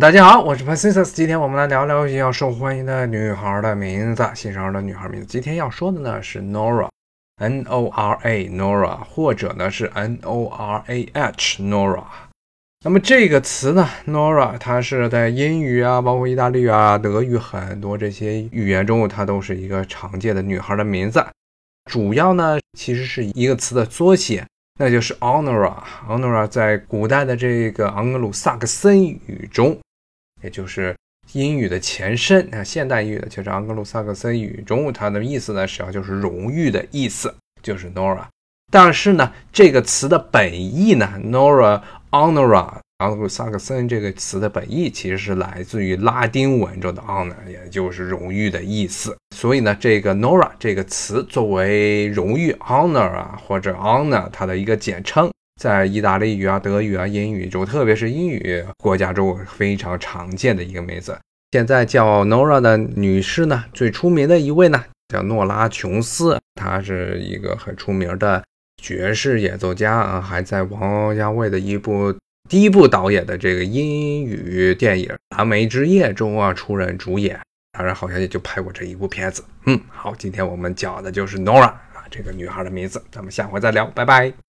大家好，我是 Pacius，今天我们来聊聊比较受欢迎的女孩的名字，新生儿的女孩名字。今天要说的呢是 Nora，N O R A，Nora，或者呢是 N O R A H，Nora。那么这个词呢，Nora，它是在英语啊，包括意大利啊、德语很多这些语言中，它都是一个常见的女孩的名字。主要呢，其实是一个词的缩写。那就是 Honora，Honora 在古代的这个盎格鲁撒克森语中，也就是英语的前身啊，现代英语的就是盎格鲁撒克森语中，它的意思呢，实际上就是荣誉的意思，就是 Nora。但是呢，这个词的本意呢，Nora，Honora。盎格鲁撒克森这个词的本意其实是来自于拉丁文中的 honor，也就是荣誉的意思。所以呢，这个 Nora 这个词作为荣誉 honor 啊或者 honor 它的一个简称，在意大利语啊、德语啊、英语中，特别是英语国家中非常常见的一个名字。现在叫 Nora 的女士呢，最出名的一位呢叫诺拉琼斯，她是一个很出名的爵士演奏家啊，还在王家卫的一部。第一部导演的这个英语电影《蓝莓之夜》中啊，出任主演，当然好像也就拍过这一部片子。嗯，好，今天我们讲的就是 Nora 啊，这个女孩的名字，咱们下回再聊，拜拜。